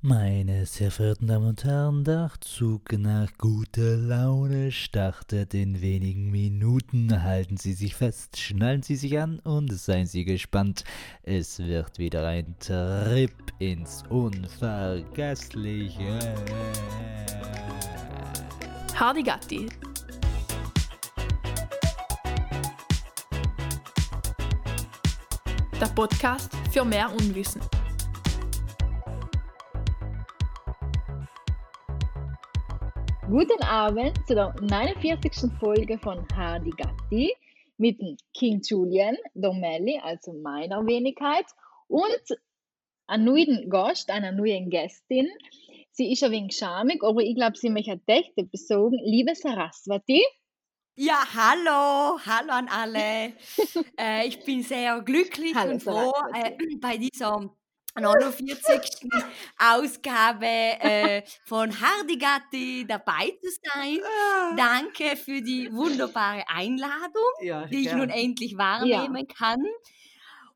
Meine sehr verehrten Damen und Herren, der Zug nach guter Laune startet in wenigen Minuten. Halten Sie sich fest, schnallen Sie sich an und seien Sie gespannt. Es wird wieder ein Trip ins Unvergessliche. Hardy Gatti. Der Podcast für mehr Unwissen. Guten Abend zu der 49. Folge von Hardy Gatti mit King Julian, der Melli, also meiner Wenigkeit, und einem neuen Gast, einer neuen Gästin. Sie ist ein wenig schamig, aber ich glaube, sie möchte echt besorgen. Liebe Saraswati. Ja, hallo, hallo an alle. äh, ich bin sehr glücklich Hallo, und froh, äh, bei dieser 49. Ausgabe äh, von Hardigatti dabei zu sein. Danke für die wunderbare Einladung, Ja, die ich nun endlich wahrnehmen kann.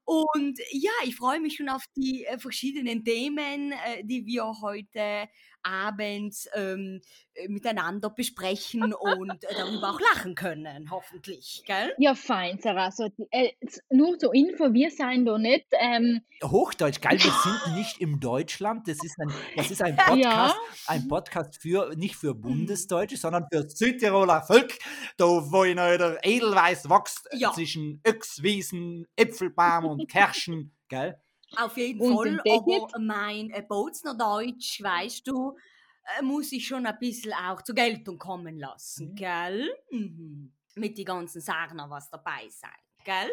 Und ja, ich freue mich schon auf die äh, verschiedenen Themen, äh, die wir heute Abend ähm, äh, miteinander besprechen und äh, darüber auch lachen können, hoffentlich. Gell? Ja, fein, Saraswati. Äh, s- nur zur Info, wir seien da nicht. Ähm, Hochdeutsch, geil, wir sind nicht im Deutschland. Das ist ein, das ist ein Podcast, ja, ein Podcast für, nicht für Bundesdeutsche, sondern für Südtiroler Volk, da wo in der Edelweiß wächst Ja. zwischen Öchswiesen, Äpfelbaum und Kirschen, gell? Auf jeden Und Fall, den aber mein äh, Bozner Deutsch, weißt du, äh, muss ich schon ein bisschen auch zur Geltung kommen lassen, Mhm. gell? Mhm. Mit die ganzen Sagner, was dabei sein, gell?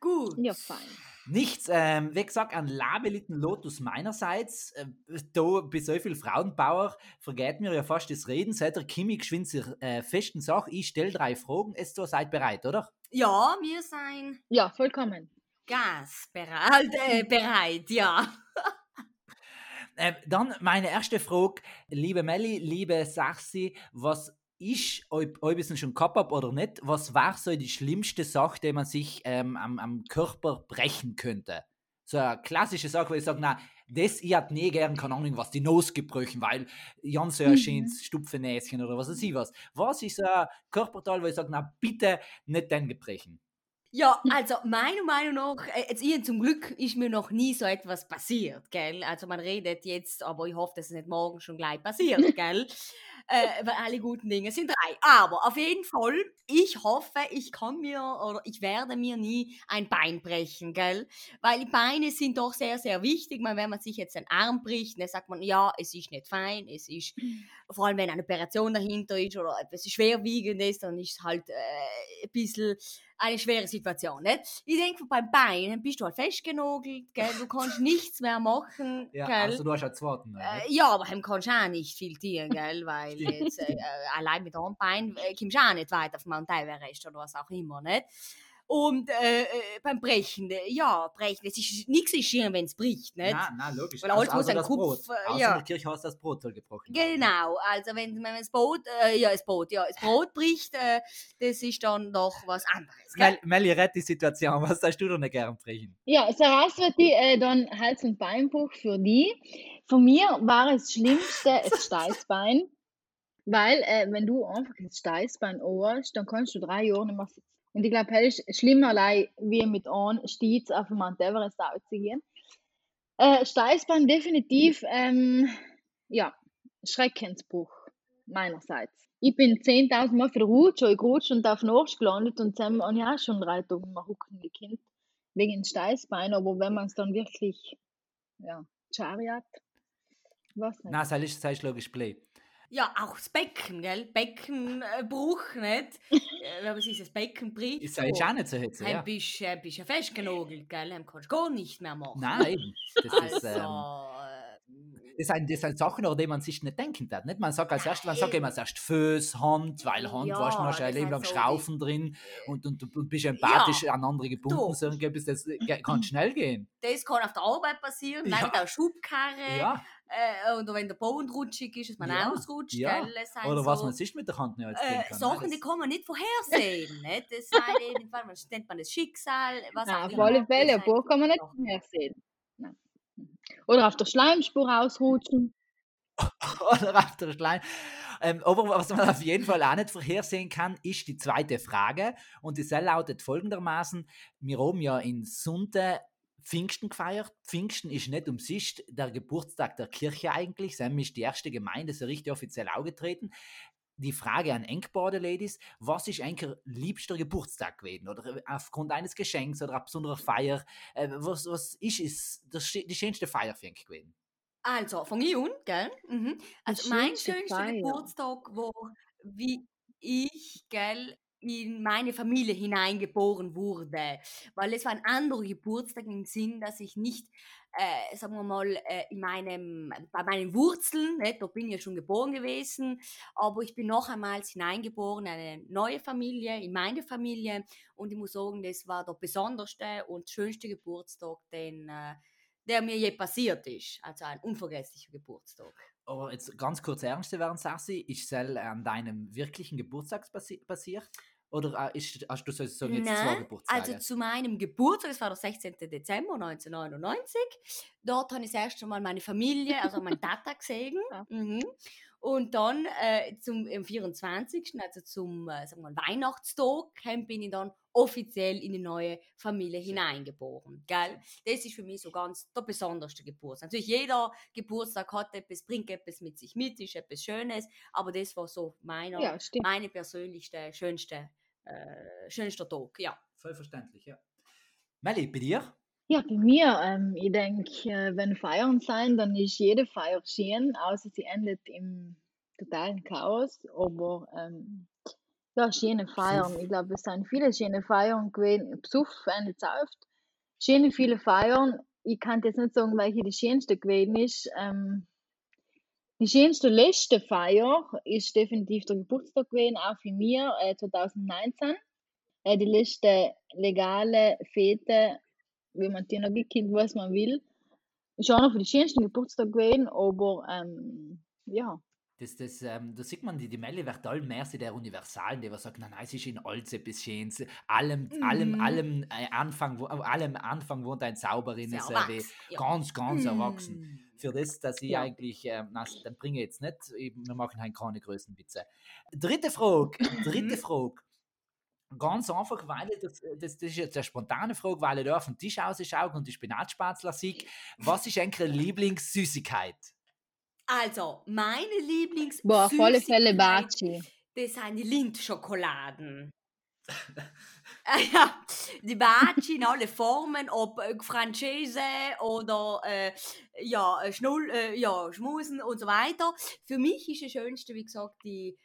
Gut. ja, fein. Nichts, ähm, wie gesagt, ein labeliten Lotus meinerseits. Äh, da bei so viel Frauenbauer vergeht mir ja fast das Reden. Seid ihr Kimi geschwind sich äh, festen Sache. Ich stelle drei Fragen. Es seid bereit, oder? Ja, wir sind Ja, vollkommen. Gasbereit, äh, bereit, ja. Ähm, dann meine erste Frage, liebe Melli, liebe Sachsi, was ich, ob, ob ich es schon gehabt habe oder nicht, was war so die schlimmste Sache, die man sich ähm, am, am Körper brechen könnte? So eine klassische Sache, wo ich sage, na, das ich hat nie gern, keine Ahnung, was die Nose gebrochen, weil Jan so ein Mhm. schönes Stupfenäschen oder was weiß ich was. Was ist so ein Körperteil, wo ich sage, na, bitte nicht den gebrechen? Ja, also meiner Meinung nach, äh, jetzt ihr zum Glück ist mir noch nie so etwas passiert, gell? Also man redet jetzt, aber ich hoffe, dass es nicht morgen schon gleich passiert, gell? Äh, weil alle guten Dinge sind drei. Aber auf jeden Fall, ich hoffe, ich kann mir oder ich werde mir nie ein Bein brechen, gell? Weil die Beine sind doch sehr, sehr wichtig. Man, wenn man sich jetzt einen Arm bricht, dann sagt man, ja, es ist nicht fein, es ist, vor allem wenn eine Operation dahinter ist oder etwas Schwerwiegendes, dann ist es halt äh, ein bisschen eine schwere Situation, nicht? Ich denke, beim Bein bist du halt festgenagelt, gell? Du kannst nichts mehr machen, Ja, gell? also du hast ja oder Äh, ja, aber hem kannst du auch nicht viel tun, gell? Weil jetzt, äh, äh, allein mit einem Bein äh, kommst du auch nicht weit auf Mount Everest oder was auch immer, nicht? Und äh, äh, beim Brechen, äh, ja, brechen, es ist nichts ist schön, wenn es bricht, nicht? Nein, nein, logisch. Weil alles muss außer ein Kopf, Brot. äh, Außer ja. du das Brot soll gebrochen werden. Genau, also wenn, wenn das Boot, äh, ja, das Boot, ja, das Brot bricht, äh, das ist dann doch was anderes? Mel, Melli, rett die Situation. Was sagst du denn nicht gern brechen? Ja, Saraswati, äh, dann Hals- und Beinbruch für die. Von mir war es Schlimmste das Steißbein, weil äh, wenn du einfach das Steißbein hast, dann kannst du drei Jahre nicht mehr sitzen. Und ich glaube, es ist schlimmer allein, wie mit einem Stiez auf dem Mount Everest gehen. Äh, Steißbein definitiv, ähm, ja, Schreckensbruch meinerseits. Ich bin 10.000 Mal Rutsch, ich gerutscht und auf den Arsch gelandet und dann habe ich auch schon drei Tage mal hucken gekannt wegen dem Steißbein, aber wenn man es dann wirklich, ja, Chariot, was nicht. Nein, das ist, das ist logisch Play. Ja, auch das Becken, gell? Beckenbruch, nicht? Äh, man sich das Becken bricht, Ist ja jetzt auch nicht so jetzt, dann ja. bist du bist ja festgenagelt, gell? Dann kannst du gar nicht mehr machen. Nein. Das ist, ähm, Also, äh, das sind, das sind Sachen, an die man sich nicht denken darf. Nicht? Man sagt als erstes, man sagt Nein. immer zuerst Füße, Hand, weil Hand, Ja, weißt du, hast du ein Leben lang so Schraufen drin und, und, und, bist empathisch an andere gebunden. Du. So das kann schnell gehen. das kann auf der Arbeit passieren, Ja. ja. der Schubkarre. Ja. Äh, oder wenn der Boden rutschig ist, dass man Ja, ausrutscht, ja. gell? Oder was so, man sich mit der Hand nicht als äh, denken kann. Sachen, Nein, die kann man nicht vorhersehen. nicht? Das man nennt man das Schicksal, was Nein, auf alle Fälle, ein Buch kann man nicht Sachen. mehr sehen. Nein. Oder auf der Schleimspur ausrutschen. oder auf der Schleim. Ähm, aber was man auf jeden Fall auch nicht vorhersehen kann, ist die zweite Frage. Und die lautet folgendermaßen: Wir haben ja in Sunde Pfingsten gefeiert. Pfingsten ist nicht umsonst der Geburtstag der Kirche eigentlich. Sam ist die erste Gemeinde so richtig offiziell aufgetreten. Die Frage an Enkborde Ladies, was ist eigentlich liebster Geburtstag gewesen? Oder aufgrund eines Geschenks oder einer besonderen Feier? Äh, was, was ist, ist das, die schönste Feier für euch gewesen? Also, von ich an, gell? Mhm. Also, mein schönster. Geburtstag war, wie ich, gell, in meine Familie hineingeboren wurde. Weil es war ein anderer Geburtstag im Sinn, dass ich nicht, äh, sagen wir mal, äh, in meinem, bei meinen Wurzeln, ne, da bin ich ja schon geboren gewesen, aber ich bin noch einmal hineingeboren in eine neue Familie, in meine Familie. Und ich muss sagen, das war der besonderste und schönste Geburtstag, den, äh, der mir je passiert ist. Also ein unvergesslicher Geburtstag. Aber jetzt ganz kurz ernst werden, Sassi, ist es an deinem wirklichen Geburtstag passiert? Oder ist, hast du sozusagen jetzt Nein, zwei Geburtstage? Also zu meinem Geburtstag, das war der 16. Dezember 1999. Dort habe ich das erste Mal meine Familie, also meinen Tata gesehen. Mhm. Und dann äh, zum am 24., also zum äh, sagen wir mal, Weihnachtstag, bin ich dann offiziell in die neue Familie hineingeboren. Gell? Das ist für mich so ganz der besonderste Geburtstag. Natürlich, jeder Geburtstag hat etwas, bringt etwas mit sich mit, ist etwas Schönes, aber das war so meiner, ja, meine persönlichste, schönste, äh, schönster Tag. Ja. Vollverständlich, ja. Melli, bei dir? Ja, bei mir, ähm, ich denke, äh, wenn Feiern sein, dann ist jede Feier schön, außer sie endet im totalen Chaos. Aber ähm, ja, schöne Feiern. Ich glaube, es sind viele schöne Feiern gewesen. Besuch endet oft. Schöne viele Feiern. Ich kann jetzt nicht sagen, welche die schönste gewesen ist. Ähm, die schönste letzte Feier ist definitiv der Geburtstag gewesen, auch für mir, äh, 2019. Äh, die letzte legale Fete wenn man die noch gekillt, was man will. Ist auch noch für die schönsten Geburtstag gewesen, aber ähm, ja. Das, das, ähm, da sieht man, die, die Melle wird all mehr der Universalen, die sagt, nein, es ist in alles etwas Schönes. Allem, mhm. allem, allem äh, Anfang, wo, allem Anfang wohnt ein Zauberin, ist äh, ja. ganz, ganz mhm. erwachsen. Für das, dass ich ja. eigentlich, äh, na, dann bringe ich jetzt nicht, wir machen halt keine Größenwitze. Dritte Frage, dritte Frage. Ganz einfach, weil ich das, das, das ist jetzt eine spontane Frage, weil ich da auf den Tisch ausschaue und die Spinatspätzler sehe. Was ist eigentlich eine Lieblingssüßigkeit? Also, meine Lieblingssüßigkeit. Boah, auf alle Fälle Baci. Das sind die Lindschokoladen. ja, die Baci in alle Formen, ob äh, Franzese oder äh, ja, Schnull, äh, ja, Schmusen und so weiter. Für mich ist das Schönste, wie gesagt, die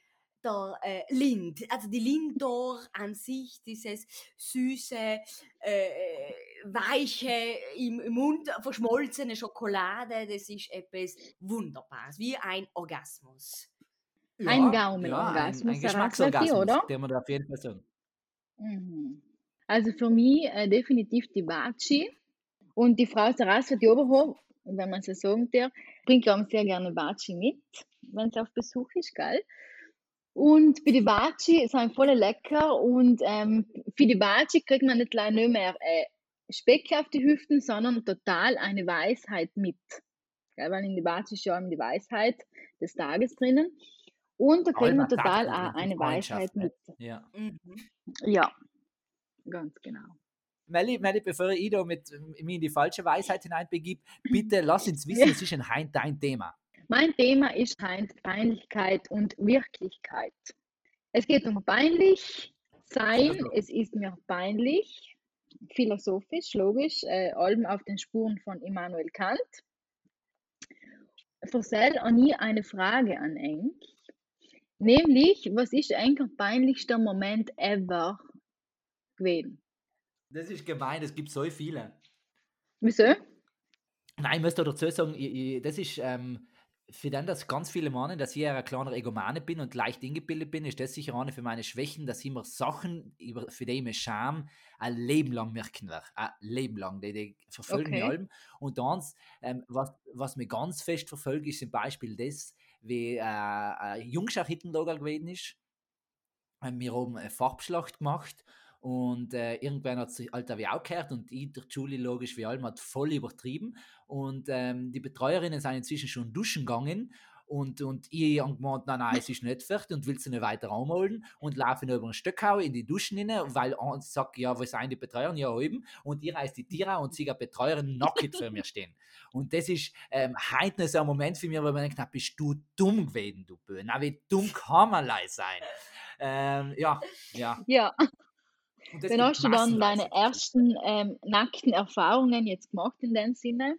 der äh, Lind, also die Lindor an sich, dieses süße, äh, weiche, im, Mund verschmolzene Schokolade, das ist etwas Wunderbares, wie ein Orgasmus. Ja, ein Gaumenorgasmus, ja, ein, ein Geschmacksorgasmus, oder? Der man auf jeden Fall sagen. Mhm. Also für mich äh, definitiv die Baci und die Frau Sarasva die Oberhof, wenn man so sagen darf, bringt auch sehr gerne Baci mit, wenn sie auf Besuch ist, gell? Und bei den Baci sind voll lecker und ähm, für die Baci kriegt man nicht nur mehr äh, Speck auf die Hüften, sondern total eine Weisheit mit. Gell, weil in die Baci ist ja die Weisheit des Tages drinnen. Und da kriegt man total auch eine Weisheit mit. Ja. Mhm. ja, ganz genau. Melli, Melli, bevor ich da mit, mich in die falsche Weisheit hineinbegib, bitte lass uns wissen, es ist ein dein Thema. Mein Thema ist Peinlichkeit und Wirklichkeit. Es geht um peinlich sein, es ist mir peinlich, philosophisch, logisch, äh, allem auf den Spuren von Immanuel Kant. Versell auch nie eine Frage an Enk, nämlich, was ist eigentlich der peinlichste Moment ever gewesen? Das ist gemein, es gibt so viele. Wieso? Nein, ich muss dazu sagen, ich, ich, das ist ähm, für den, dass ganz viele meinen, dass ich ein kleiner Egomane bin und leicht eingebildet bin, ist das sicher eine für meine Schwächen, dass ich mir Sachen, für die ich mir Scham, ein Leben lang merken werde. Ein Leben lang. Die, die verfolgen okay. mich allem. Und dann, ähm, was, was mir ganz fest verfolgt, ist zum Beispiel das, wie äh, ein Jungschar Hittenlager gewesen ist. Wir haben eine Farbschlacht gemacht Und äh, irgendwann hat sich halt wie auch gehört und ich, der Julie, logisch wie allem, hat voll übertrieben. Und ähm, die Betreuerinnen sind inzwischen schon duschen gegangen und, und ich habe gemeint, nein, nein, es ist nicht fertig und will sie nicht weiter anholen und laufe über ein Stück in die Duschen rein, weil ich sagt, ja, wo sind die Betreuer? Ja, oben. Und ihr heißt die Tira und sie Betreuerin nackig für mir stehen. Und das ist ähm, heute so ein Moment für mich, wo man denkt, bist du dumm gewesen, du Böhn. Na, wie dumm kann man sein? Ähm, ja, ja. Ja. Wann hast du dann deine ersten ähm, nackten Erfahrungen jetzt gemacht in dem Sinne?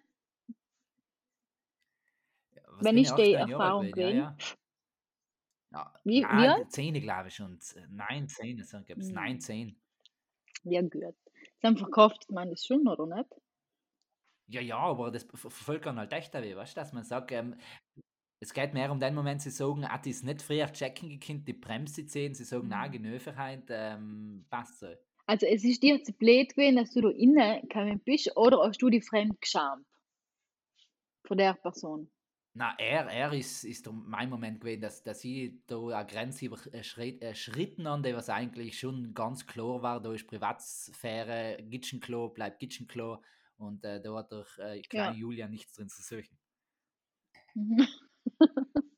Was Wenn bin ich die 18 Jahre alt Erfahrung gewesen, ja, ja. ja. Wie, wie Nein, alt? 10 glaube ich. Z- Nein, 10, so gibt es. Hm. Nein, 10. Ja, gut. Dann verkauft man das schon, oder nicht? Ja, ja, aber das ver- verfolgt dann halt echt weh, weißt du, dass man sagt, ähm, es geht mehr um den Moment, sie sagen, ah, die ist nicht früher checken gekannt, die Bremse sehen, sie sagen, na, Mhm. Genöferheit, ähm, passt so. Also es ist dir zu blöd gewesen, dass du da innen gekommen bist, oder hast du dich fremd geschämt von der Person? Na, er, er ist, ist mein Moment gewesen, dass, dass ich da eine Grenze überschritten habe, die was eigentlich schon ganz klar war, da ist Privatsphäre, Gitschenklo, bleibt Gitschenklo und äh, da hat der äh, kleine Ja. Julia nichts drin zu suchen. Mhm.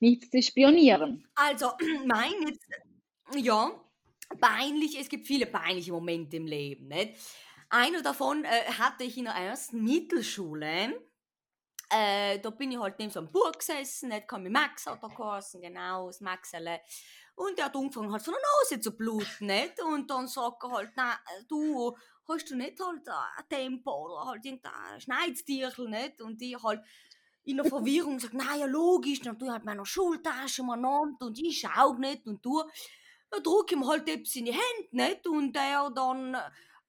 Nichts zu spionieren. Also, mein jetzt, ja, peinlich, es gibt viele peinliche Momente im Leben, nicht? Einer davon äh, hatte ich in der ersten Mittelschule. Äh, da bin ich halt neben so einem Burg gesessen, nicht? Kann mich Max hat da geheißen, genau, das Maxele. Und der hat angefangen halt von der Nase zu bluten, nicht? Und dann sagt er halt, na, du, hast du nicht halt ein Tempo oder halt irgendein Schneidstierchen, nicht? Und ich halt in der Verwirrung sagt, na ja, logisch, dann tu ich halt meine Schultasche nimmt und ich schau nicht und tu. Dann druck ihm halt etwas in die Hände, nicht? Und der dann,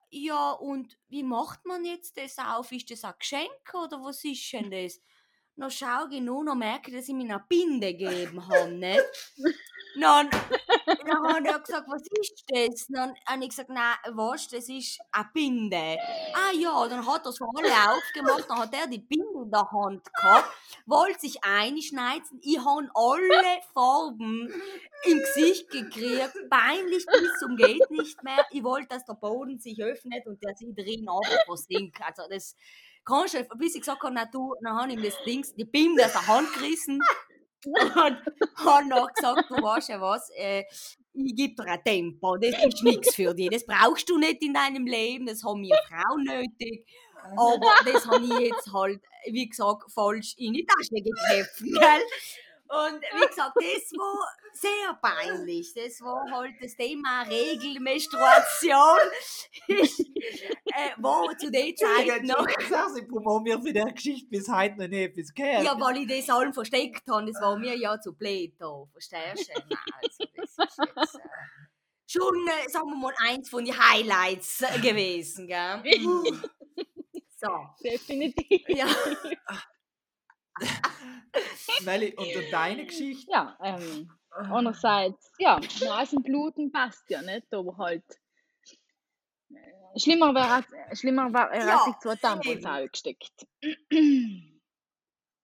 ja, und wie macht man jetzt das auf? Ist das ein Geschenk oder was ist denn das? Dann schau ich nur, dann merke dass ich mir eine Binde gegeben habe, nicht? Dann, dann hat er gesagt, was ist das? Dann habe ich gesagt, nein, was, das ist eine Binde. Ah ja, dann hat er es alle aufgemacht, dann hat er die Binde in der Hand gehabt, wollte sich einschneiden. Ich habe alle Farben im Gesicht gekriegt, peinlich bis zum geht nicht mehr. Ich wollte, dass der Boden sich öffnet und der sich drin versinkt. Also das kannst du, bis ich gesagt habe, na du, dann habe ich das Ding, die Binde aus der Hand gerissen und habe noch gesagt, du weißt ja was, äh, ich gebe dir ein Tempo, das ist nichts für dich, das brauchst du nicht in deinem Leben, das haben wir Frauen nötig. Aber das habe ich jetzt halt, wie gesagt, falsch in die Tasche gell? Und wie gesagt, das war sehr peinlich. Das war halt das Thema Regelmenstruation. Äh, war zu der Zeit noch. Sag's, ich probiere mir für die Geschichte bis heute noch nicht etwas gehört. Ja, weil ich das allem versteckt habe, das war mir ja zu blöd da, verstehst du? Nein, also das ist jetzt äh, schon, äh, sagen wir mal, eins von den Highlights äh, gewesen, gell? So, Definitiv. ja. Melli, und dann deine Geschichte? Ja, ähm, andererseits, ja, Nasenbluten passt ja nicht, aber halt. äh, Schlimmer wäre, schlimmer war, er Ja, hat sich zwei Tampons gesteckt.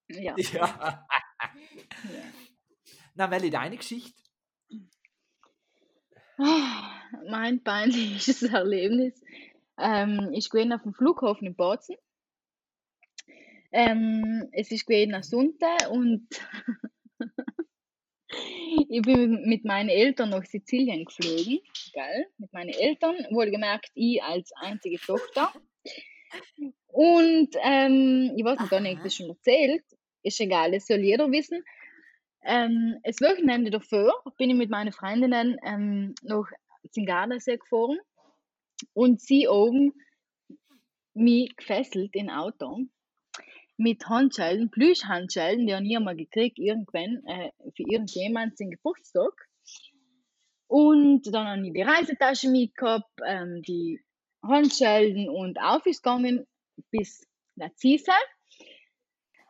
ja. Ja. ja. Na, Melli, deine Geschichte? Ah, Mein peinliches Erlebnis ähm, ist gewesen auf dem Flughafen in Bozen. Ähm, es ist gewesen Sonntag und ich bin mit meinen Eltern nach Sizilien geflogen, gell? Mit meinen Eltern, wohlgemerkt ich als einzige Tochter. Und ähm, ich weiß nicht, habe ich das schon erzählt, ist egal, das soll jeder wissen. Ähm, das Wochenende davor bin ich mit meinen Freundinnen ähm, nach zum Gardasee gefahren und sie oben mich gefesselt im Auto mit Handschellen, Plüschhandschellen, die habe ich einmal gekriegt irgendwann äh, für irgendjemand zum Geburtstag. Und dann habe ich die Reisetasche mitgehabt, ähm, die Handschellen und auf ist gegangen bis Nazise.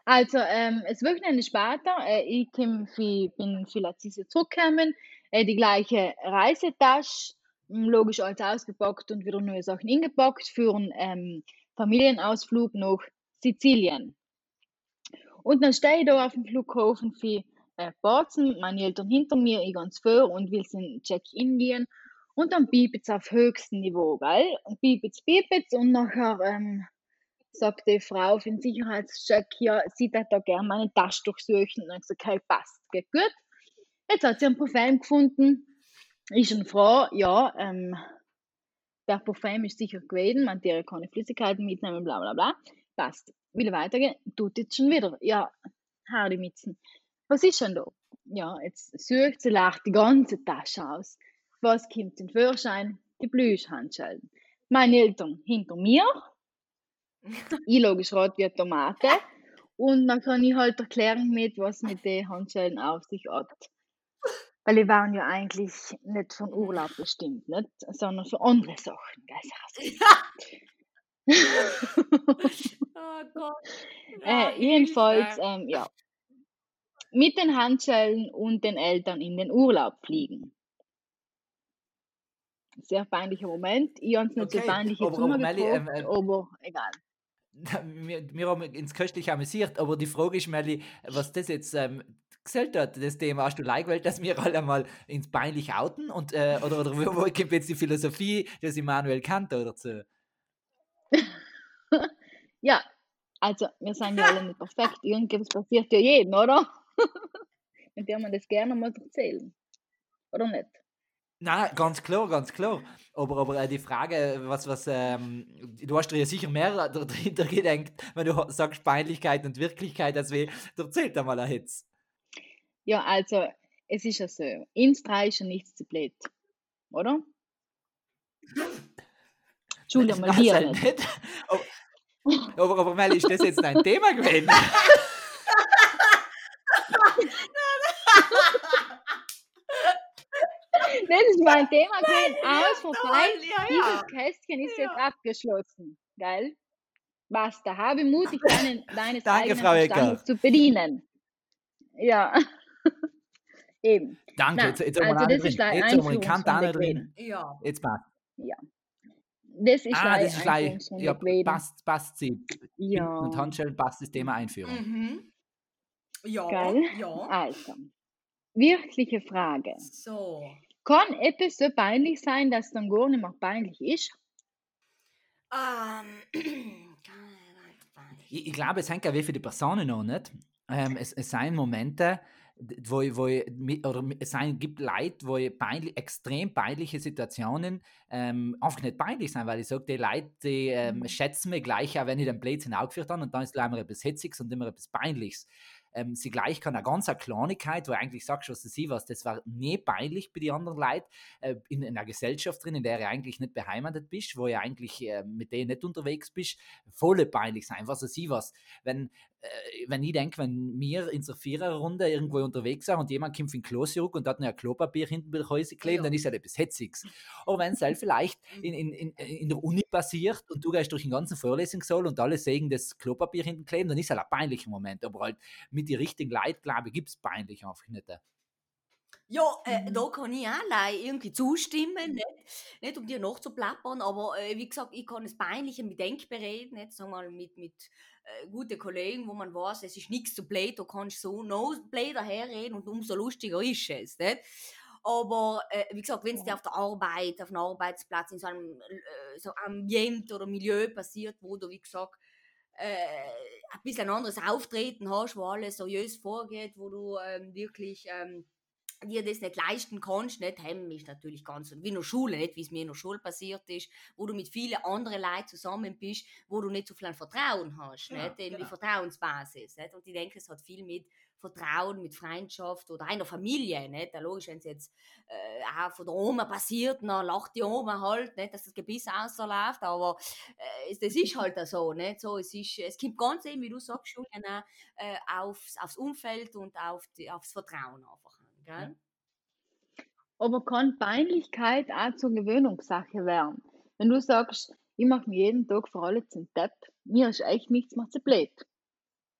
Also, ähm, das Wochenende später, äh, ich komm für, bin für Lazise zurückgekommen, äh, die gleiche Reisetasche, m, logisch alles ausgepackt und wieder neue Sachen ingepackt für einen ähm, Familienausflug nach Sizilien. Und dann stehe ich da auf dem Flughafen für äh, Bozen, meine Eltern hinter mir, ich ganz vor und will zum Check-in gehen. Und dann piept's auf höchstem Niveau, gell? Und piept's, piept's und nachher ähm, sagt die Frau für den Sicherheitscheck, ja, sie hätte da gerne meine Tasche durchsuchen. Und dann gesagt, okay, passt, geht gut. Jetzt hat sie ein Parfum gefunden. Ist eine Frau, ja, ähm, der Parfum ist sicher gewesen, man hat keine Flüssigkeiten mitnehmen, bla bla bla. Passt. Will weitergehen, tut jetzt schon wieder. Ja, Hardy Mitzen. Was ist denn da? Ja, jetzt sucht sie, lacht die ganze Tasche aus. Was kommt den Führerschein? Die Plüschhandschellen. Meine Eltern hinter mir. ich logisch rot wie Tomate. Und dann kann ich halt erklären, mit, was mit den Handschellen auf sich hat. Weil die waren ja eigentlich nicht von Urlaub bestimmt, nicht? sondern für andere Sachen. Ja. oh Gott. Ja, äh, jedenfalls, ähm, ja. Mit den Handschellen und den Eltern in den Urlaub fliegen. Sehr peinlicher Moment. Ich habe es nicht Okay, so peinlich aber- aber Melli, gefragt, ähm, ähm, aber egal. wir, wir haben ins Köstlich amüsiert, aber die Frage ist, Melli, was das jetzt ähm, gesellt hat, das Thema. Hast du like dass wir alle mal ins peinlich outen? Und, äh, oder, oder wo, wo kommt jetzt die Philosophie des Immanuel Kant oder so? Ja, also wir sind ja alle nicht perfekt. Irgendwas passiert ja jedem, oder? Und der man das gerne mal erzählen. Oder nicht? Nein, ganz klar, ganz klar. Aber, aber äh, die Frage, was, was, ähm, du hast dir ja sicher mehr dahinter gedenkt, wenn du sagst Peinlichkeit und Wirklichkeit, als wie, erzähl da mal ein Hitz. Ja, also es ist ja so. Ins drei ist ja nichts zu blöd. Oder? Entschuldigung, mal sei nicht. nicht. Aber, aber, Mel, ist das jetzt dein Thema gewesen? Das ist mein Thema gewesen. Aus vorbei. ja, ja. Dieses Kästchen ist jetzt abgeschlossen. Geil? Basta. Habe mutig deinen, deines Danke, eigenen Frau. Verstandes zu bedienen. Ja. Eben. Danke, Nein, jetzt, jetzt haben wir also das ist Jetzt haben wir den Kant auch Einführungsrunde noch drin. gewesen. Ja. Jetzt passt. Das ist Ah, das ist gleich. Ja, passt, passt sie. Ja. Und Handschellen passt das Thema Einführung. Mhm. Ja. Geil. Ja. Also, wirkliche Frage. So. Kann etwas so peinlich sein, dass es dann gar nicht mehr peinlich ist? Ähm. Ich, ich glaube, es hängt auch wie für die Personen an, nicht? Ähm, es, es sind Momente, wo, wo oder es gibt Leute, wo ich peinlich, extrem peinliche Situationen ähm, einfach nicht peinlich sind, weil ich sage, die Leute, die ähm, Mhm. schätzen mich gleich, auch wenn ich den Blödsinn aufgeführt habe und dann ist gleich mal etwas Hetziges und immer etwas Peinliches. Ähm, sie gleich kann eine ganz eine Kleinigkeit, wo du eigentlich sagst, was sie was, das war nie peinlich bei den anderen Leuten, äh, in, in einer Gesellschaft drin, in der du eigentlich nicht beheimatet bist, wo du eigentlich äh, mit denen nicht unterwegs bist, voll peinlich sein, was ich was. Wenn, äh, wenn ich denke, wenn wir in so Viererrunde irgendwo unterwegs sind und jemand kommt in Klo zurück und hat ein Klopapier hinten bei der Häuser kleben, Ja. dann ist ja etwas Hetziges. Aber wenn es halt vielleicht in, in, in, in der Uni passiert und du gehst durch den ganzen Vorlesungssaal und alle sehen das Klopapier hinten kleben, dann ist halt ein peinlicher Moment. Aber halt mit den richtigen ich, gibt es peinlich einfach nicht. Ja, äh, Mhm. da kann ich auch leider irgendwie zustimmen, nicht, nicht um dir noch zu plappern, aber äh, wie gesagt, ich kann es peinlicher mit Denkbereden, jetzt sagen wir mal mit, mit äh, guten Kollegen, wo man weiß, es ist nichts zu blöd, da kannst du so no blöd daherreden und umso lustiger ist es, nicht? Aber äh, wie gesagt, wenn es dir auf der Arbeit, auf einem Arbeitsplatz, in so einem äh, so Ambiente oder Milieu passiert, wo du, wie gesagt, äh, ein bisschen ein anderes Auftreten hast, wo alles seriös vorgeht, wo du ähm, wirklich ähm, dir das nicht leisten kannst, nicht hemmen ist natürlich ganz, wie in der Schule, nicht wie es mir in der Schule passiert ist, wo du mit vielen anderen Leuten zusammen bist, wo du nicht so viel Vertrauen hast, Ja, nicht? Die genau. Vertrauensbasis, nicht? Und ich denke, es hat viel mit Vertrauen, mit Freundschaft oder einer Familie, nicht? Ja, logisch, wenn es jetzt äh, auch von der Oma passiert, dann lacht die Oma halt, nicht, dass das Gebiss ausläuft, aber äh, das ist halt so, nicht? So, es, ist, es kommt ganz eben, wie du sagst, Julian, äh, aufs, aufs Umfeld und auf die, aufs Vertrauen einfach an, gell? Aber kann Peinlichkeit auch zur Gewöhnungssache werden? Wenn du sagst, ich mache mir jeden Tag vor allem zum Depp, mir ist echt nichts mehr zu blöd.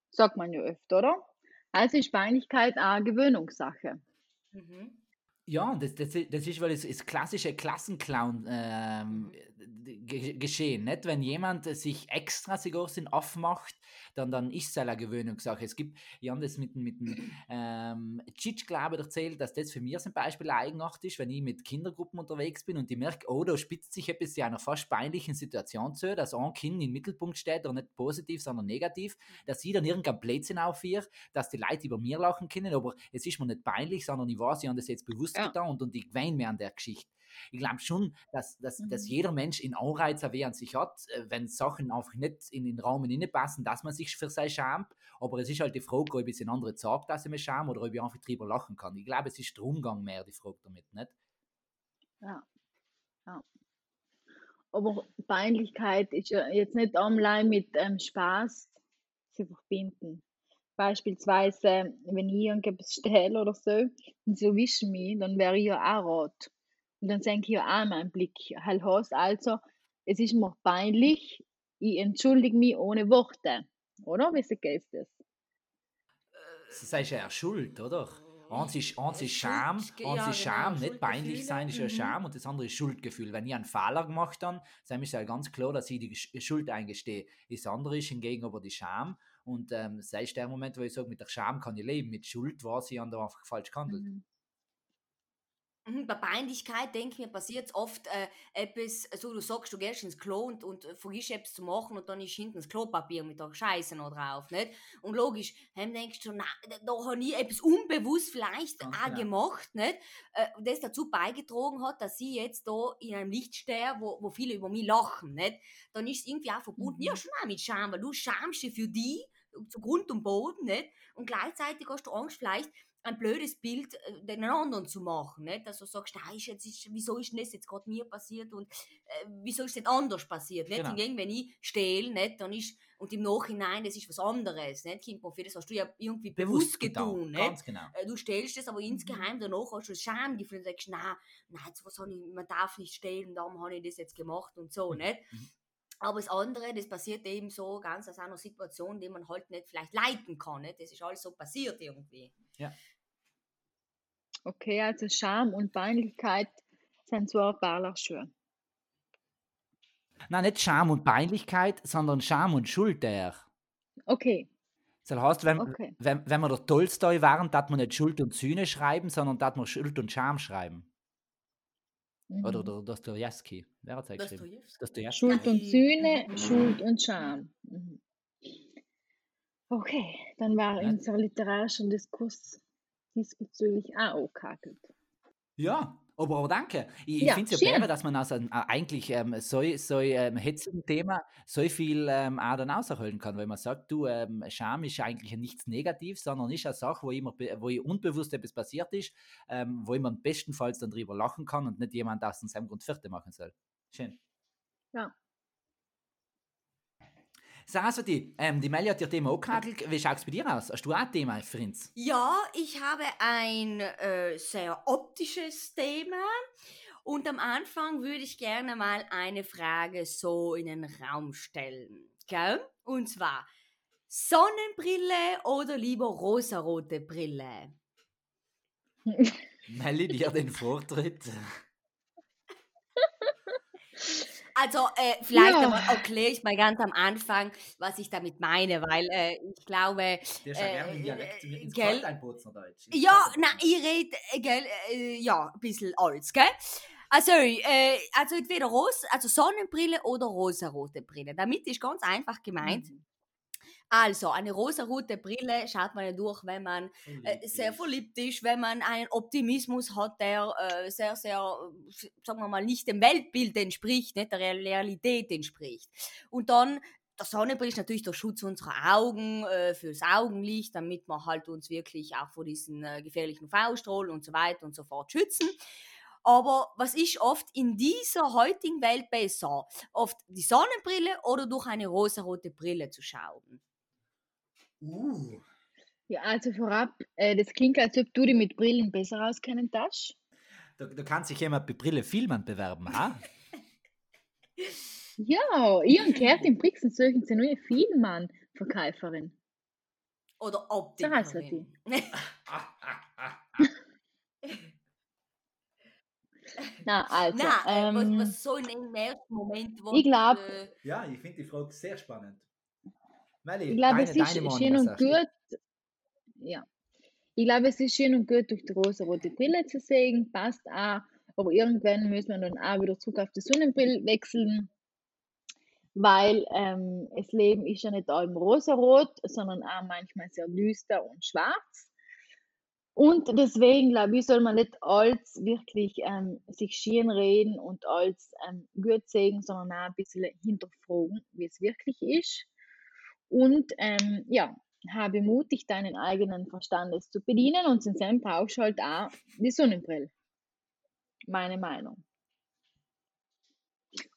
Sagt man ja öfter, oder? Also ist Peinlichkeit auch eine Gewöhnungssache. Mhm. Ja, das, das, das ist, weil es das klassische Klassenclown, ähm, geschehen. Nicht? Wenn jemand sich extra sogar sind aufmacht, dann, dann ist es eine Gewöhnungssache. Es gibt, ich habe das mit, mit dem ähm, Tschitsch, glaube ich, erzählt, dass das für mich zum Beispiel eigenartig ist, wenn ich mit Kindergruppen unterwegs bin und ich merke, oh, da spitzt sich etwas in einer fast peinlichen Situation zu, dass ein Kind im Mittelpunkt steht und nicht positiv, sondern negativ, dass ich dann irgendein Blödsinn aufführe, dass die Leute über mir lachen können, aber es ist mir nicht peinlich, sondern ich weiß, ich habe das jetzt bewusst Ja. getan und, und ich weine mir an der Geschichte. Ich glaube schon, dass, dass, dass Mhm. jeder Mensch in Anreizer an sich hat, äh, wenn Sachen einfach nicht in den Raum passen, dass man sich für sein schämt. Aber es ist halt die Frage, ob ich es in andere sagt, dass ich mich schäme oder ob ich einfach drüber lachen kann. Ich glaube, es ist der Umgang mehr die Frage damit, nicht? Ja. ja. Aber Peinlichkeit ist ja jetzt nicht allein mit ähm, Spaß zu verbinden. Beispielsweise, wenn ich irgendetwas stehle oder so und sie wischen mich, dann wäre ich ja auch rot. Und dann senke ich ja auch meinen Blick. Halt heißt also, es ist mir peinlich, ich entschuldige mich ohne Worte. Oder? Wie geht das? Das ist ja eine Schuld, oder? Eins ist, eins ist Scham, eins ist genau, Scham, nicht peinlich sein ist ja Mhm. Scham und das andere ist Schuldgefühl. Wenn ich einen Fehler gemacht habe, dann ist ja ganz klar, dass ich die Schuld eingestehe. Das andere ist hingegen aber die Scham und ähm, das ist der Moment, wo ich sage, mit der Scham kann ich leben, mit Schuld weiß ich, habe da einfach falsch gehandelt. Mhm. Mhm, Bei Peinlichkeit, denke ich mir, passiert oft äh, etwas, so du sagst, du gehst ins Klo und, und äh, vergisst etwas zu machen und dann ist hinten das Klopapier mit der Scheiße noch drauf, nicht? Und logisch, dann denkst du, na, da, habe ich etwas unbewusst vielleicht Ganz auch genau. gemacht, nicht? Äh, das dazu beigetragen hat, dass ich jetzt da in einem Licht stehe, wo, wo viele über mich lachen, nicht? Dann ist es irgendwie auch verbunden, Mhm. ja schon auch mit Scham, weil du schamst dich für die zu Grund und Boden, nicht? Und gleichzeitig hast du Angst, vielleicht ein blödes Bild äh, den anderen zu machen, nicht? Dass du sagst, ist jetzt, ist, wieso ist das jetzt gerade mir passiert und äh, wieso ist nicht anders passiert, nicht? Genau. Hingegen, wenn ich stehle, nicht, dann ist, und im Nachhinein, das ist was anderes, nicht? Kind, für das hast du ja irgendwie bewusst, getan, nicht? Ganz genau. Äh, Du stellst es, aber Mhm. insgeheim danach hast du das Schamgefühl und sagst, nein, nein, was habe ich, man darf nicht stehlen, darum habe ich das jetzt gemacht und so, Mhm. nicht? Mhm. Aber das andere, das passiert eben so ganz aus einer Situation, die man halt nicht vielleicht leiten kann, nicht? Das ist alles so passiert irgendwie. Okay, also Scham und Peinlichkeit sind zwei Paar Schuhe. Nein, nicht Scham und Peinlichkeit, sondern Scham und Schuld der. Okay, Das heißt, wenn, okay. wenn, wenn wir der Tolstoi waren, darf man nicht Schuld und Sühne schreiben, sondern darf man Schuld und Scham schreiben. Oder Mhm. der Dostoevsky. Wer hat es geschrieben? Dostoevsky. Schuld und. Sühne, Schuld und Scham. Mhm. Okay, dann war Ja. unser literarischer Diskurs diesbezüglich auch angehakelt. Ja, aber, aber danke. Ich, ich Ja, finde es ja schön. dass man aus einem, äh, eigentlich ähm, so, so ähm, hetzigen Thema so viel ähm, auch dann rausholen kann, weil man sagt, du, ähm, Scham ist eigentlich nichts Negatives, sondern ist eine Sache, wo, immer, wo ich unbewusst etwas passiert ist, ähm, wo man bestenfalls dann drüber lachen kann und nicht jemand aus seinem Grund Vierte machen soll. Schön. Ja. Saraswati, ähm, die Melli hat ihr Thema auch gehandelt. Wie schaut es bei dir aus? Hast du auch ein Thema für uns? Ja, ich habe ein äh, sehr optisches Thema. Und am Anfang würde ich gerne mal eine Frage so in den Raum stellen. Gell? Und zwar, Sonnenbrille oder lieber rosarote Brille? Melli, dir den Vortritt. Also, äh, vielleicht Ja. erkläre ich mal ganz am Anfang, was ich damit meine, weil äh, ich glaube, Der ist ja gerne im Dialekt ins gell? Einputzen, Deutsch. Ja, na, ich rede, äh, gell, äh, ja, ein bisschen alles, gell? Also, äh, also entweder Ros also Sonnenbrille oder rosarote Brille. Damit ist ganz einfach gemeint. Mhm. Also, eine rosarote Brille schaut man ja durch, wenn man äh, sehr verliebt ist, wenn man einen Optimismus hat, der äh, sehr, sehr, sagen wir mal, nicht dem Weltbild entspricht, nicht der Real- Realität entspricht. Und dann, der Sonnenbrille ist natürlich der Schutz unserer Augen, äh, fürs Augenlicht, damit wir halt uns wirklich auch vor diesen äh, gefährlichen UV-Strahlen und so weiter und so fort schützen. Aber was ist oft in dieser heutigen Welt besser? Oft die Sonnenbrille oder durch eine rosarote Brille zu schauen? Uh. Ja, also vorab, äh, das klingt, als ob du dich mit Brillen besser auskennen darfst. Da, da kann sich jemand bei Brille Filmen bewerben, ha? Ja, ich habe gehört, in Brixen suchen sie neue Filmmann-Verkäuferin. Oder. Optikerin? Na, also, Nein, äh, was, ähm, was so in dem ersten Moment, wo ich glaube, äh, Ja, ich finde die Frage sehr spannend. Melli, ich glaube, deine, es ist Meinung, schön und gut, ja. Ich glaube, es ist schön und gut, durch die rosa-rote Brille zu sehen, passt auch, aber irgendwann müssen wir dann auch wieder zurück auf die Sonnenbrille wechseln, weil ähm, das Leben ist ja nicht allem rosarot, sondern auch manchmal sehr düster und schwarz. Und deswegen glaube ich, soll man nicht alles wirklich ähm, sich schön reden und als ähm, gut sehen, sondern auch ein bisschen hinterfragen, wie es wirklich ist. Und ähm, ja, habe mutig, deinen eigenen Verstandes zu bedienen und in seinem brauchst halt auch die Sonnenbrille. Meine Meinung.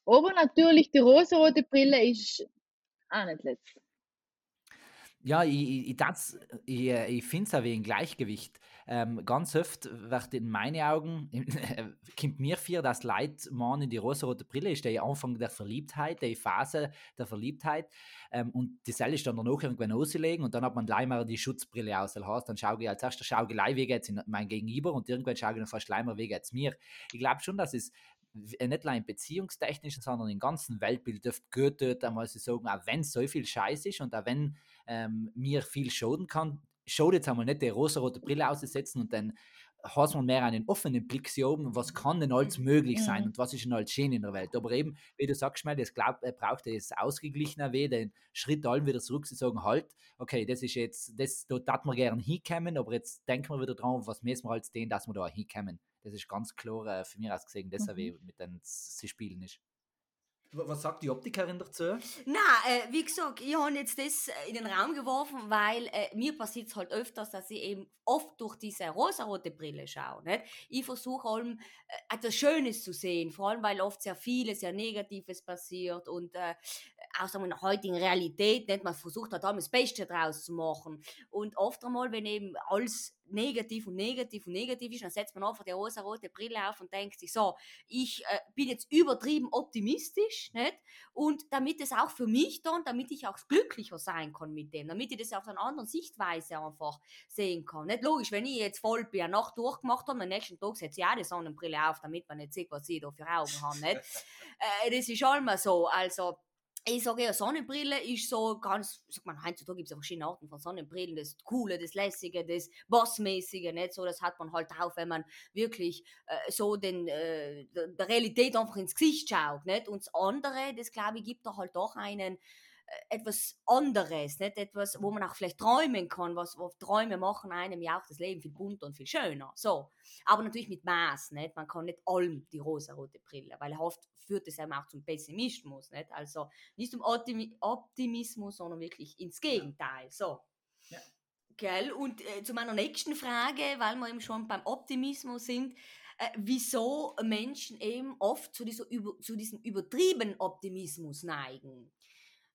Aber natürlich, die rosarote Brille ist auch nicht letzt. Ja, ich, ich, ich, ich, äh, finde es auch wegen Gleichgewicht. Ähm, ganz oft wird in meinen Augen, kommt mir vor, dass Leute meinen, die rosarote Brille ist der Anfang der Verliebtheit, die Phase der Verliebtheit. Ähm, und die soll ich dann danach irgendwann auslegen und dann hat man gleich mal die Schutzbrille aus. Das heißt, dann schaue ich als erstes schaue ich wie geht's in mein Gegenüber und irgendwann schaue ich dann fast gleich mal, wie geht's mir. Ich glaube schon, dass es w- nicht allein beziehungstechnisch, sondern im ganzen Weltbild dürfte gut tut, einmal zu sagen, auch wenn so viel Scheiß ist und auch wenn ähm, mir viel schaden kann, schaut jetzt einmal nicht die rosarote Brille auszusetzen und dann hast man mehr einen offenen Blick zu haben, was kann denn alles möglich sein Mhm. und was ist denn alles schön in der Welt. Aber eben, wie du sagst, mal, das glaub, äh, braucht es ausgeglichener Weh, den Schritt allem wieder zurück zu sagen, halt, okay, das ist jetzt, das, da tat man gern hinkommen, aber jetzt denken wir wieder dran, was müssen wir als den, dass wir da hinkommen. Das ist ganz klar äh, für mich aus gesehen, deshalb Mhm. wie mit denen sie spielen ist. Was sagt die Optikerin dazu? Na, äh, wie gesagt, ich habe jetzt das äh, in den Raum geworfen, weil äh, mir passiert es halt öfters, dass ich eben oft durch diese rosarote Brille schaue. Nicht? Ich versuche allem äh, etwas Schönes zu sehen, vor allem weil oft sehr vieles, sehr Negatives passiert und äh, in der heutigen Realität, nicht? man versucht halt allem das Beste draus zu machen. Und oft einmal, wenn eben alles negativ und negativ und negativ ist, dann setzt man einfach die rosarote Brille auf und denkt sich so, ich äh, bin jetzt übertrieben optimistisch, nicht? Und damit es auch für mich dann, damit ich auch glücklicher sein kann mit dem, damit ich das auf einer anderen Sichtweise einfach sehen kann. Nicht logisch, wenn ich jetzt voll bin, eine Nacht durchgemacht habe, am nächsten Tag setze ich auch die Sonnenbrille auf, damit man nicht sieht, was ich da für Augen habe, nicht? äh, das ist allmal so, also ich sage ja, Sonnenbrille ist so ganz, sagt man, heutzutage gibt es ja verschiedene Arten von Sonnenbrillen, das Coole, das Lässige, das Bossmäßige, nicht so, das hat man halt auch, wenn man wirklich äh, so den, äh, der Realität einfach ins Gesicht schaut, nicht? Und das andere, das glaube ich, gibt da halt doch einen, etwas anderes, nicht? Etwas, wo man auch vielleicht träumen kann, was, wo Träume machen einem ja auch das Leben viel bunter und viel schöner, so. Aber natürlich mit Maß, nicht? Man kann nicht allem die rosarote Brille, weil oft führt es einem auch zum Pessimismus, nicht? Also nicht zum Optimi Optimismus, sondern wirklich ins Gegenteil, so. Ja. Gell? Und äh, zu meiner nächsten Frage, weil wir eben schon beim Optimismus sind, äh, wieso Menschen eben oft zu, dieser über, zu diesem übertriebenen Optimismus neigen.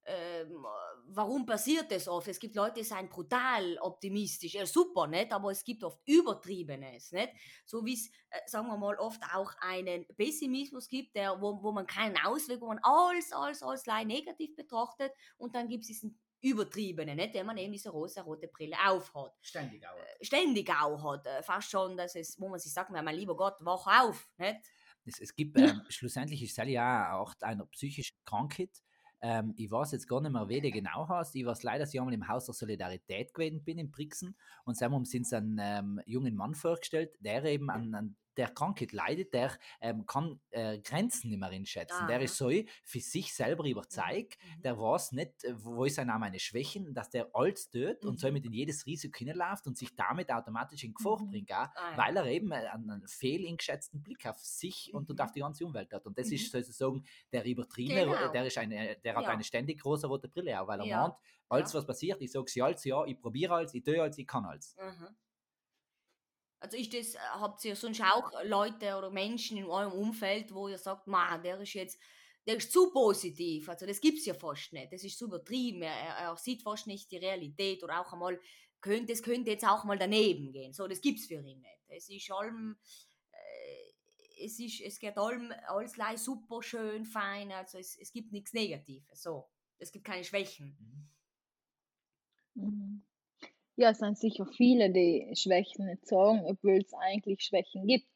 Ähm, warum passiert das oft? Es gibt Leute, die sind brutal optimistisch, ja super, nicht? Aber es gibt oft Übertriebenes, nicht? So wie es, äh, sagen wir mal, oft auch einen Pessimismus gibt, der, wo, wo man keinen Ausweg, wo man alles, alles, alles negativ betrachtet und dann gibt es diesen Übertriebenen, nicht? Wenn man eben diese rosa-rote Brille aufhat Ständig auch. ständig auch hat. äh, Fast schon, dass es, wo man sich sagt, mein lieber Gott, wach auf. Nicht? Es, es gibt, ähm, schlussendlich ist es ja auch einer psychischen Krankheit. Ähm, ich weiß jetzt gar nicht mehr, wer die genau heißt. Ich weiß leider, dass ich einmal im Haus der Solidarität gewesen bin in Brixen und sie haben uns einen ähm, jungen Mann vorgestellt, der eben an, an der Krankheit leidet, der ähm, kann äh, Grenzen nicht mehr einschätzen. Der Aha. ist so für sich selber überzeugt, Mhm. der weiß nicht, äh, wo ist auch meine Schwächen, dass der alles tut und Mhm. somit in jedes Risiko hineinläuft und sich damit automatisch in Gefahr Mhm. bringt, auch, Ah, ja. weil er eben äh, einen, einen fehleingeschätzten Blick auf sich und, und Mhm. auf die ganze Umwelt hat. Und das Mhm. ist sozusagen der Übertriebene, Genau. der, ist eine, der hat Ja. eine ständig rosa-rote Brille auch, weil er Ja. meint, alles was passiert, ich sage sie alles, ja, ich probiere alles, ich tue alles, ich kann alles. Mhm. Also ist das, äh, habt ihr sonst auch Leute oder Menschen in eurem Umfeld, wo ihr sagt, man, der ist jetzt, der ist zu positiv. Also das gibt es ja fast nicht. Das ist zu übertrieben. Er, er, sieht fast nicht die Realität oder auch einmal, könnte, es könnte jetzt auch mal daneben gehen. So, das gibt es für ihn nicht. Es ist allem, äh, es, ist, es geht allem, alles gleich super schön, fein. Also es, es gibt nichts Negatives. So. Es gibt keine Schwächen. Mhm. Ja, es sind sicher viele, die Schwächen nicht sagen, obwohl es eigentlich Schwächen gibt.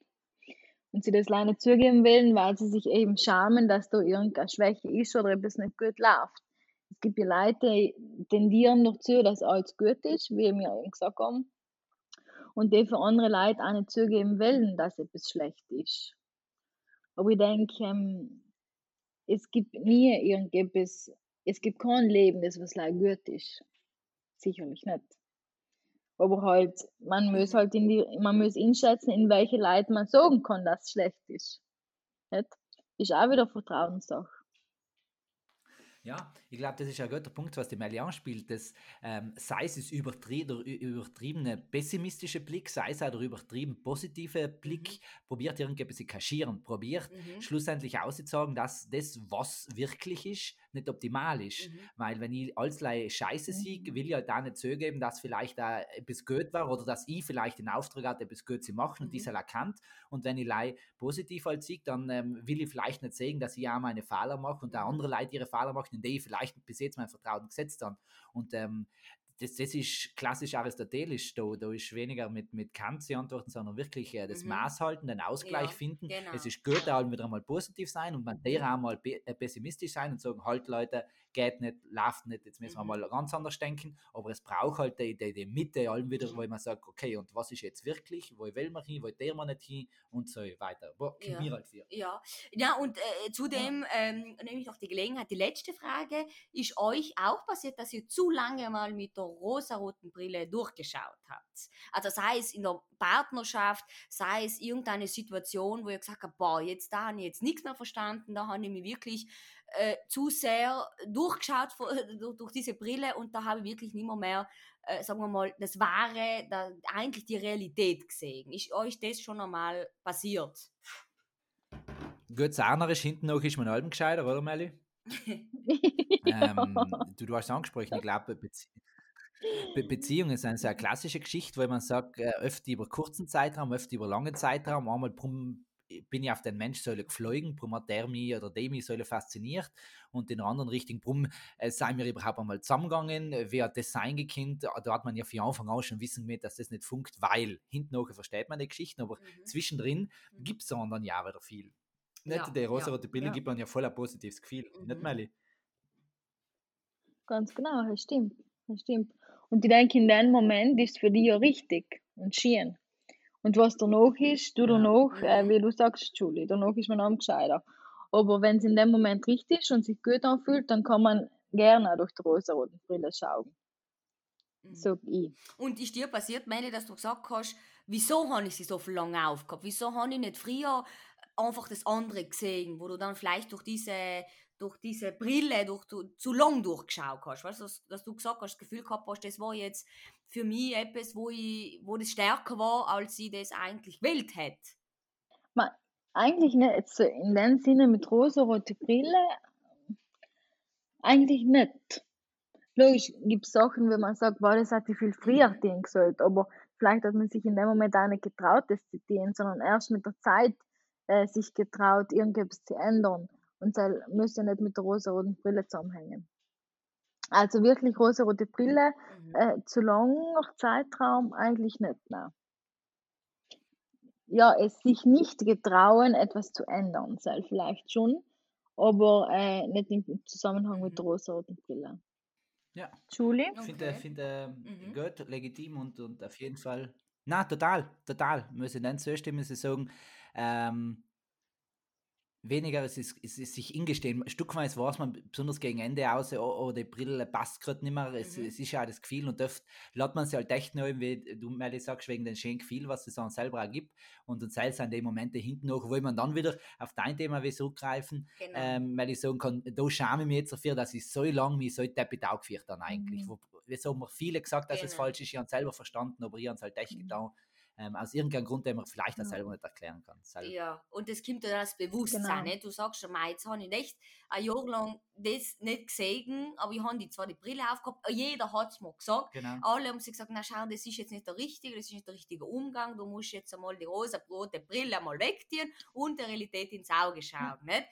und sie das leider zugeben wollen, weil sie sich eben schamen, dass da irgendeine Schwäche ist oder etwas nicht gut läuft. Es gibt ja Leute, die tendieren dazu, dass alles gut ist, wie wir eben gesagt haben, und die für andere Leute auch nicht zugeben wollen, dass etwas schlecht ist. Aber ich denke, ähm, es gibt nie irgendetwas, es gibt kein Leben, das was like gut ist. Sicherlich nicht. Aber halt, man muss halt in die, man muss einschätzen, in welche Leute man sagen kann, dass es schlecht ist. Nicht? Ist auch wieder Vertrauenssache. Ja, ich glaube, das ist ein guter Punkt, was die Melli anspielt. Dass, ähm, sei es das übertrie der übertriebene pessimistische Blick, sei es auch der übertrieben positive Blick, mhm. probiert irgendetwas zu kaschieren, probiert mhm. schlussendlich auszusagen, dass das, was wirklich ist, nicht optimal ist. Mhm. Weil wenn ich allerlei Scheiße sehe, will ich halt auch nicht zugeben, dass vielleicht da etwas gut war oder dass ich vielleicht den Auftrag hatte, etwas gut zu machen und mhm. dieser erkannt. Und wenn ich lei positiv halt sehe, dann ähm, will ich vielleicht nicht sehen, dass ich auch meine Fehler mache und auch andere Leute ihre Fehler machen, in die ich vielleicht bis jetzt mein Vertrauen gesetzt habe. Und ähm, das, das ist klassisch aristotelisch. Da, da ist weniger mit, mit Kant zu antworten, sondern wirklich äh, das mhm. Maß halten, den Ausgleich ja, finden. Genau. Es ist gut, auch wieder einmal positiv sein und man der auch mal pe äh, pessimistisch sein und sagen, halt Leute, geht nicht, läuft nicht, jetzt müssen wir mhm. mal ganz anders denken. Aber es braucht halt die, die, die Mitte allem wieder, wo man sagt, okay, und was ist jetzt wirklich, wo will man hin, wo der man nicht hin und so weiter. Wo ja. wir halt für. Ja, ja und äh, zudem ja. ähm, nehme ich noch die Gelegenheit, die letzte Frage, ist euch auch passiert, dass ihr zu lange mal mit der rosaroten Brille durchgeschaut habt? Also sei es in der Partnerschaft, sei es irgendeine Situation, wo ihr gesagt habt, boah, jetzt da habe ich jetzt nichts mehr verstanden, da habe ich mich wirklich äh, zu sehr durchgeschaut vor, durch, durch, diese Brille und da habe ich wirklich nicht mehr, mehr äh, sagen wir mal, das Wahre, da, eigentlich die Realität gesehen. Ist euch das schon einmal passiert? Gut, ist hinten noch ist man Alben gescheiter, oder Melli? ähm, du, du hast es angesprochen, ich glaube, Bezie Be Beziehungen sind so eine klassische Geschichte, weil man sagt, äh, öfter über kurzen Zeitraum, öfter über langen Zeitraum, einmal bin ich auf den Mensch so geflogen, warum hat der mich oder die mich so fasziniert und in der anderen Richtung, warum äh, seien wir überhaupt einmal zusammengegangen, wie hat das sein gekannt, da hat man ja von Anfang an schon wissen mit, dass das nicht funkt, weil hinten nachher versteht man die Geschichten, aber mhm. zwischendrin mhm. gibt es dann ja wieder viel. Nicht ja, die rosa-rote ja, Brille ja. gibt man ja voll ein positives Gefühl, mhm. nicht Melli? Ganz genau, das stimmt, das stimmt. Und ich denke, in dem Moment ist es für dich ja richtig und schön. Und was danach ist, du danach, äh, wie du sagst, Julie, danach ist man am gescheiter. Aber wenn es in dem Moment richtig ist und sich gut anfühlt, dann kann man gerne durch die rosa-rote Brille schauen. Mhm. Sag ich. Und ist dir passiert, meine, dass du gesagt hast, wieso habe ich sie so lange aufgehabt? Wieso habe ich nicht früher einfach das andere gesehen, wo du dann vielleicht durch diese durch diese Brille durch, du, zu lang durchgeschaut hast. Weißt, dass, dass du gesagt hast, das Gefühl gehabt hast, das war jetzt für mich etwas, wo, ich, wo das stärker war, als ich das eigentlich gewählt hätte. Man, eigentlich nicht. Jetzt in dem Sinne mit rosa-rote Brille, eigentlich nicht. Logisch gibt es Sachen, wenn man sagt, wow, das hat ich viel früher mhm. denken sollte, aber vielleicht hat man sich in dem Moment auch nicht getraut, das zu zitieren, sondern erst mit der Zeit äh, sich getraut, irgendetwas zu ändern. Und das müsste nicht mit der rosa-roten Brille zusammenhängen. Also wirklich rosa-rote Brille, mhm. äh, zu langer Zeitraum eigentlich nicht. Nein. Ja, es sich nicht getrauen, etwas zu ändern, sei vielleicht schon, aber äh, nicht im Zusammenhang mit der mhm. rosa-roten Brille. Ja. Julie? Ich finde, okay. finde mhm. gut, legitim und, und auf jeden Fall. Na, total, total. Muss ich nicht so stimmen, muss ich sagen. Ähm, weniger es ist, es ist sich ingestehen. Stückweise weiß man besonders gegen Ende aus, oh, oh die Brille passt gerade nicht mehr. Es, mhm. es ist ja das Gefühl und oft lädt man sich halt echt neu, wie du mir sagst, wegen dem schönen Gefühl, was es dann selber auch gibt. Und dann sei sind die Momente hinten noch, wo man dann wieder auf dein Thema wie zurückgreifen, genau. ähm, weil ich sagen kann, da schäme ich mich jetzt dafür, dass ich so lange mich so deppit aufgeführt dann eigentlich. Mhm. Wo, wie so haben viele gesagt, dass genau. es falsch ist, ich habe es selber verstanden, aber ich habe es halt echt mhm. getan ähm, aus irgendeinem Grund, den man vielleicht auch selber nicht erklären kann. Selber. Ja, und das kommt dann als Bewusstsein. Genau. Nicht? Du sagst schon, jetzt habe ich nicht ein Jahr lang das nicht gesehen, aber ich habe die zwar die Brille aufgehabt, jeder hat es mir gesagt. Genau. Alle haben sich gesagt, na schau, das ist jetzt nicht der richtige, das ist nicht der richtige Umgang, du musst jetzt einmal die rosa-rote Brille mal wegziehen und der Realität ins Auge schauen. Nicht?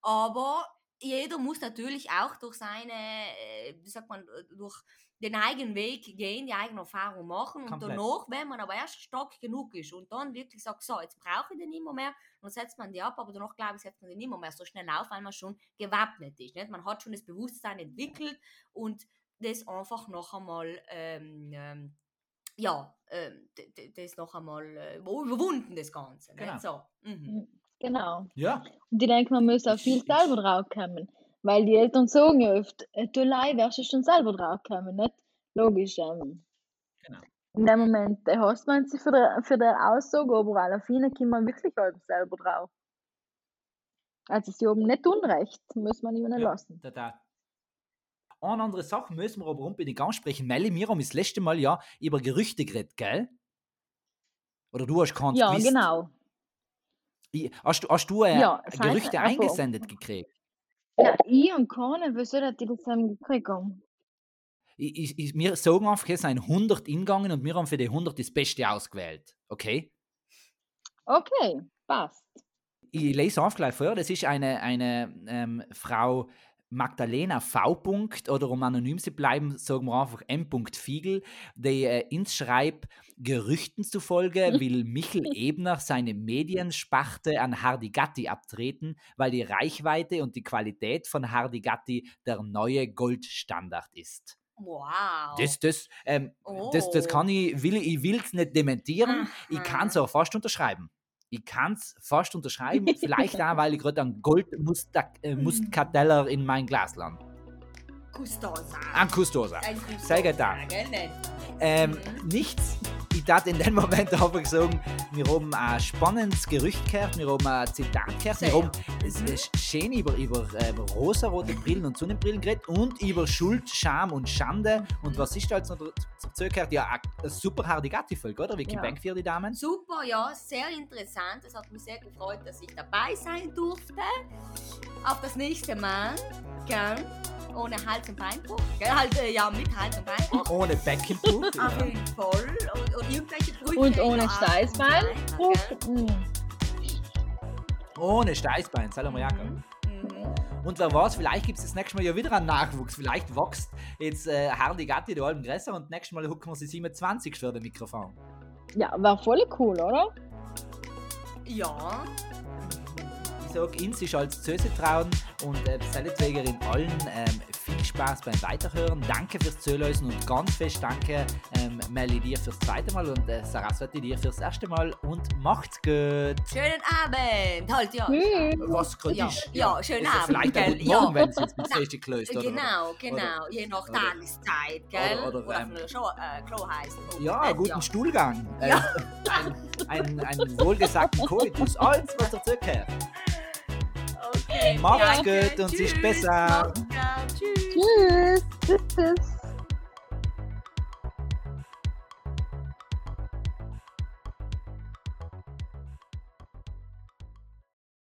Aber jeder muss natürlich auch durch seine, äh, wie sagt man, durch den eigenen Weg gehen, die eigene Erfahrung machen und Komplett. danach, wenn man aber erst stark genug ist und dann wirklich sagt, so, jetzt brauche ich den nicht mehr, dann setzt man die ab, aber danach, glaube ich, setzt man den nicht mehr, so schnell auf, weil man schon gewappnet ist. Nicht? Man hat schon das Bewusstsein entwickelt und das einfach noch einmal, ähm, ähm, ja, ähm, das noch einmal äh, überwunden, das Ganze. Genau. So. Mhm. Genau. Ja, Und ich denke, man muss auch viel selber draufkommen. Weil die Eltern sagen ja oft, äh, du Lei wärst du schon selber draufkommen, nicht? Logisch. Ähm, Genau. In dem Moment äh, hasst man sich für die, für die Aussage, aber alle viele kommt man wirklich halb selber drauf. Also sie haben nicht Unrecht, muss man ihnen Ja. lassen. da, da. Eine andere Sache müssen wir aber unbedingt ansprechen. Melli, wir haben das letzte Mal ja über Gerüchte geredet, gell? Oder du hast keins Ja, gewusst. genau. Hast du, hast du äh, Ja, heißt Gerüchte einfach- eingesendet gekriegt? Ja, ich und keine, wieso dass die das haben gekriegt haben? Ich, ich, ich, wir sagen einfach, es sind 100 ingegangen und wir haben für die 100 das Beste ausgewählt. Okay? Okay, passt. Ich lese auf gleich vor. Das ist eine, eine ähm, Frau Magdalena V. -Punkt, oder um anonym zu bleiben, sagen wir einfach M. Fiegel, die äh, ins schreibt, Gerüchten zufolge will Michel Ebner seine Mediensparte an Hardy Gatti abtreten, weil die Reichweite und die Qualität von Hardy Gatti der neue Goldstandard ist. Wow. Das, das, ähm, das, das Oh. kann ich, will ich will es nicht dementieren, ich kann es Aha. auch fast unterschreiben. Ich kann es fast unterschreiben, vielleicht auch, weil ich gerade einen Gold-Mustkateller in mein Glas land. Custosa. Ein Kustosa. Ein Custosa, Sehr gut? Ähm, Mhm. nichts. Ich tat in dem Moment einfach sagen, wir haben ein spannendes Gerücht gehört, wir haben ein Zitat gehört, wir haben schön über, über, über rosarote Brillen und Sonnenbrillen geredet und über Schuld, Scham und Schande. Und was ist da jetzt noch dazu gehört? Ja, eine super Hardy Gatti-Folge, oder? Wiki Ja. Bank für die Damen. Super, ja, sehr interessant. Es hat mich sehr gefreut, dass ich dabei sein durfte. Auf das nächste Mal, gell? Ohne Hals- und Beinbruch. Gell? Halt, äh, ja, mit Hals- und Beinbruch. Ohne Beckenbruch. Auf jeden Fall. Und, und ohne Steißbein. Mhm. Ohne Steißbein, soll mal jagen. Mhm. Und wer weiß, vielleicht gibt es das nächste Mal ja wieder einen Nachwuchs. Vielleicht wächst jetzt äh, Hardy Gatti der halben größer und nächstes Mal hucken wir sie 27 für den Mikrofon. Ja, war voll cool, oder? Ja. Ich sage, ins ist als Zöse trauen und äh, seinetwegen allen ähm, viel Spaß beim Weiterhören. Danke fürs Zuhören und ganz fest danke, ähm, Melly, dir fürs zweite Mal und äh, Saraswati dir fürs erste Mal und macht's gut. Schönen Abend. Halt, ja. Tschüss. Was gerade Ja, ist. ja, schönen Ist ja Abend, Vielleicht auch gell? Morgen, Ja. wenn es jetzt mit Feste gelöst oder? Genau, genau. Je nach oder- Tageszeit, gell? oder- oder, ähm, von der Show, äh, Klo heißt. Ja, guten Stuhlgang. Äh, Ja. Ein, ein, einen wohlgesagten Koitus. Alles, was dazugehört. Macht's danke. gut und es ist Tschüss. besser. Macht's gut. Tschüss. Tschüss. Tschüss. tschüss.